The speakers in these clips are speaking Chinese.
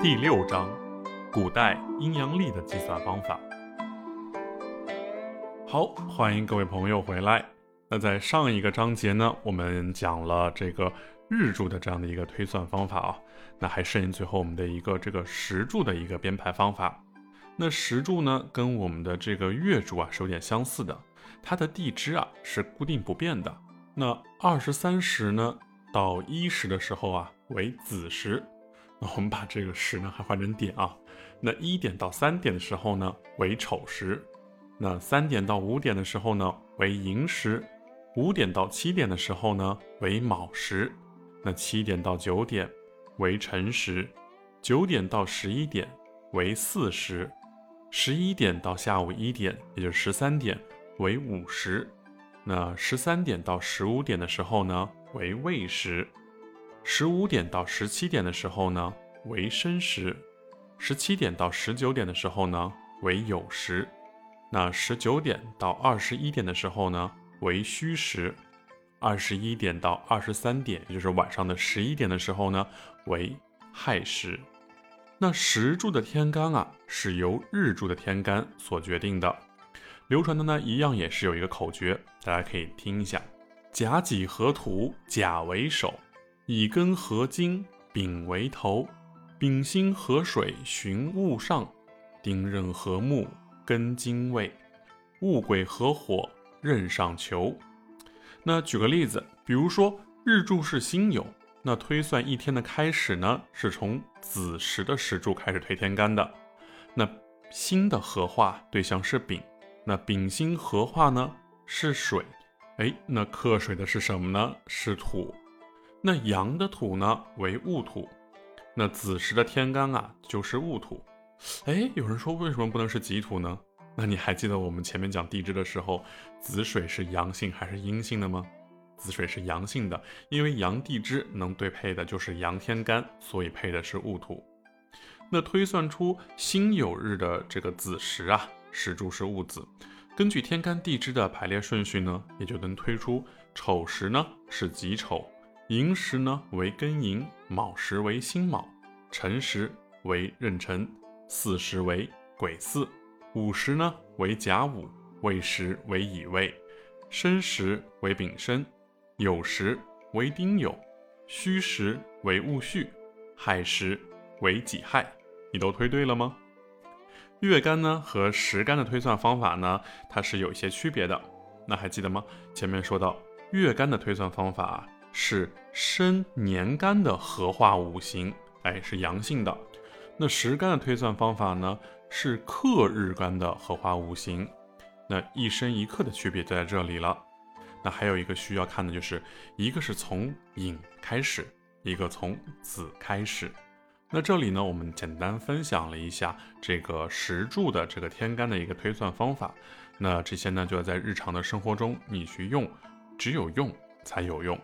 第六章：古代阴阳历的计算方法。好，欢迎各位朋友回来。那在上一个章节呢，我们讲了这个日柱的这样的一个推算方法啊。那还剩最后我们的一个这个时柱的一个编排方法。那时柱呢，跟我们的这个月柱啊是有点相似的，它的地支啊是固定不变的。那二十三时呢到一时的时候啊为子时。那我们把这个时呢还换成点啊，那一点到三点的时候呢为丑时，那三点到五点的时候呢为寅时，五点到七点的时候呢为卯时，那七点到九点为辰时，九点到十一点为巳时，十一点到下午一点，也就是十三点为午时，那十三点到十五点的时候呢为未时。十五点到十七点的时候呢为申时，十七点到十九点的时候呢为酉时，那十九点到二十一点的时候呢为戌时，二十一点到二十三点，也就是晚上的十一点的时候呢为亥时。那时柱的天干啊是由日柱的天干所决定的，流传的呢一样也是有一个口诀，大家可以听一下：甲己合土，甲为首。乙庚合金，丙为头；丙辛合水，寻物上；丁壬合木，根金位；戊癸合火，刃上求。那举个例子，比如说日柱是辛酉，那推算一天的开始呢，是从子时的时柱开始推天干的。那辛的合化对象是丙，那丙辛合化呢是水，哎，那克水的是什么呢？是土。那阳的土呢为戊土，那子时的天干啊就是戊土。哎，有人说为什么不能是己土呢？那你还记得我们前面讲地支的时候，子水是阳性还是阴性的吗？子水是阳性的，因为阳地支能对配的就是阳天干，所以配的是戊土。那推算出辛酉日的这个子时啊，时柱是戊子，根据天干地支的排列顺序呢，也就能推出丑时呢是己丑。寅时呢为庚寅，卯时为辛卯，辰时为壬辰，巳时为癸巳，午时呢为甲午，未时为乙未，申时为丙申，酉时为丁酉，戌时为戊戌，亥时为己亥。你都推对了吗？月干呢和时干的推算方法呢，它是有一些区别的。那还记得吗？前面说到月干的推算方法。是申年干的合化五行，哎，是阳性的。那时干的推算方法呢，是克日干的合化五行。那一生一克的区别就在这里了。那还有一个需要看的就是，一个是从寅开始，一个从子开始。那这里呢，我们简单分享了一下这个时柱的这个天干的一个推算方法。那这些呢，就要在日常的生活中你去用，只有用才有用。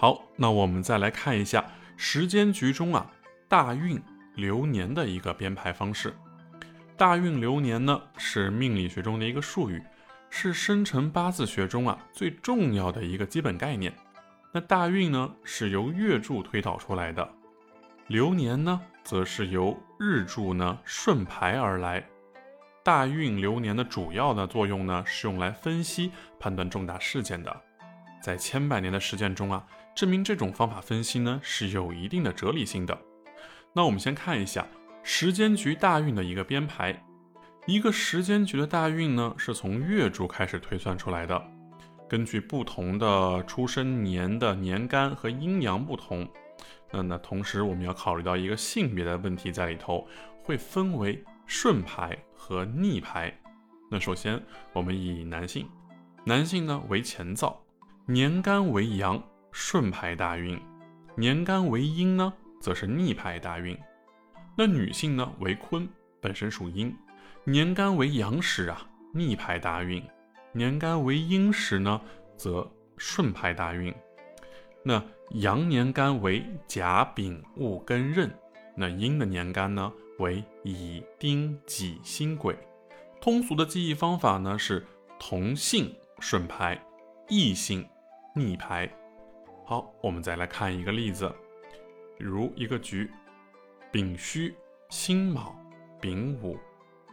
好，那我们再来看一下时间局中啊大运流年的一个编排方式。大运流年呢是命理学中的一个术语，是生辰八字学中啊最重要的一个基本概念。那大运呢是由月柱推导出来的，流年呢则是由日柱呢顺排而来。大运流年的主要的作用呢是用来分析判断重大事件的，在千百年的实践中啊。证明这种方法分析呢是有一定的哲理性的。那我们先看一下时间局大运的一个编排。一个时间局的大运呢是从月柱开始推算出来的。根据不同的出生年的年干和阴阳不同，那那同时我们要考虑到一个性别的问题在里头，会分为顺排和逆排。那首先我们以男性，男性呢为前造，年干为阳。顺排大运，年干为阴呢，则是逆排大运。那女性呢为坤，本身属阴，年干为阳时啊，逆排大运；年干为阴时呢，则顺排大运。那阳年干为甲丙戊庚壬，那阴的年干呢为乙丁己辛癸。通俗的记忆方法呢是同姓顺排，异姓逆排。好，我们再来看一个例子，比如一个局，丙戌、辛卯、丙午、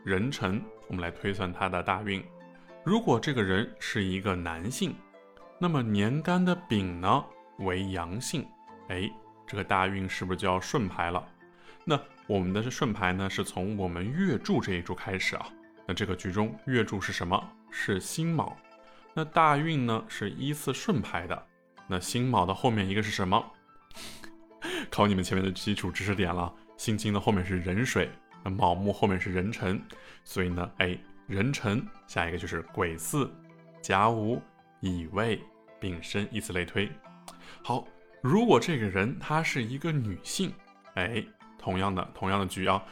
壬辰，我们来推算他的大运。如果这个人是一个男性，那么年干的丙呢为阳性，哎，这个大运是不是就要顺排了？那我们的是顺排呢，是从我们月柱这一柱开始啊。那这个局中月柱是什么？是辛卯。那大运呢是依次顺排的。那辛卯的后面一个是什么？考你们前面的基础知识点了。辛金的后面是壬水，那卯木后面是壬辰，所以呢，哎，壬辰下一个就是癸巳、甲午、乙未、丙申，以此类推。好，如果这个人她是一个女性，哎，同样的同样的局啊，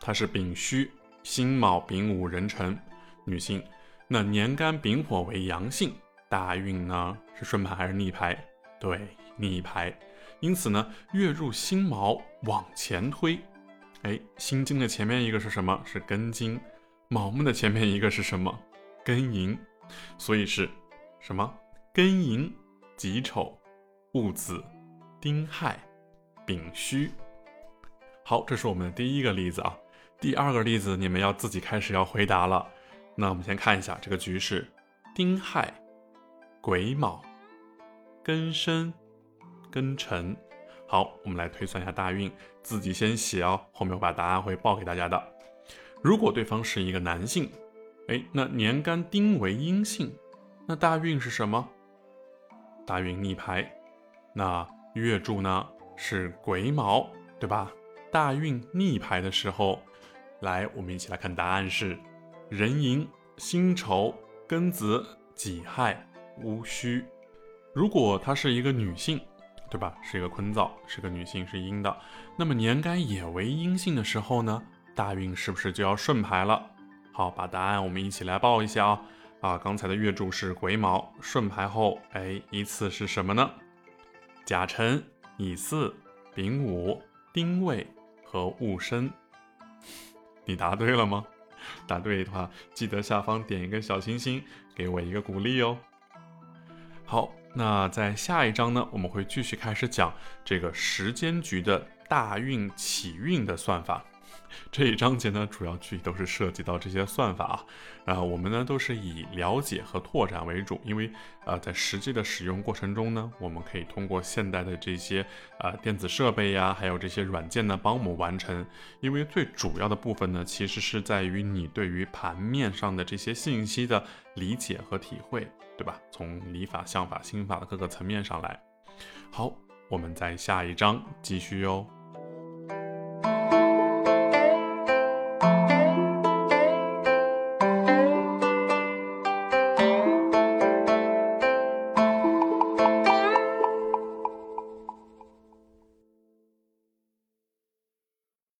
她是丙戌、辛卯、丙午、壬辰，女性，那年干丙火为阳性，大运呢是顺排还是逆排？对，逆排。因此呢，月入辛卯往前推，哎，辛金的前面一个是什么？是庚金。卯木的前面一个是什么？庚寅。所以是什么？庚寅、己丑、戊子、丁亥、丙戌。好，这是我们的第一个例子啊。第二个例子，你们要自己开始要回答了。那我们先看一下这个局势：丁亥、癸卯、庚申。庚辰，好，我们来推算一下大运，自己先写哦，后面我把答案会报给大家的。如果对方是一个男性，哎，那年干丁为阴性，那大运是什么？大运逆排，那月柱呢是癸卯，对吧？大运逆排的时候，来，我们一起来看答案是壬寅、辛丑、庚子、己亥、戊戌。如果她是一个女性。对吧？是一个坤燥，是个女性，是阴的。那么年干也为阴性的时候呢，大运是不是就要顺排了？好，把答案我们一起来报一下啊！啊，刚才的月柱是癸卯，顺排后，哎，依次是什么呢？甲辰、乙巳、丙午、丁未和戊申。你答对了吗？答对的话，记得下方点一个小心心，给我一个鼓励哦。好。那在下一章呢，我们会继续开始讲这个时间局的大运起运的算法。这一章节呢，主要具体都是涉及到这些算法啊。啊，我们呢都是以了解和拓展为主，因为呃，在实际的使用过程中呢，我们可以通过现代的这些呃电子设备呀，还有这些软件呢，帮我们完成。因为最主要的部分呢，其实是在于你对于盘面上的这些信息的理解和体会。对吧？从礼法、相法、心法的各个层面上来。好，我们在下一章继续哟。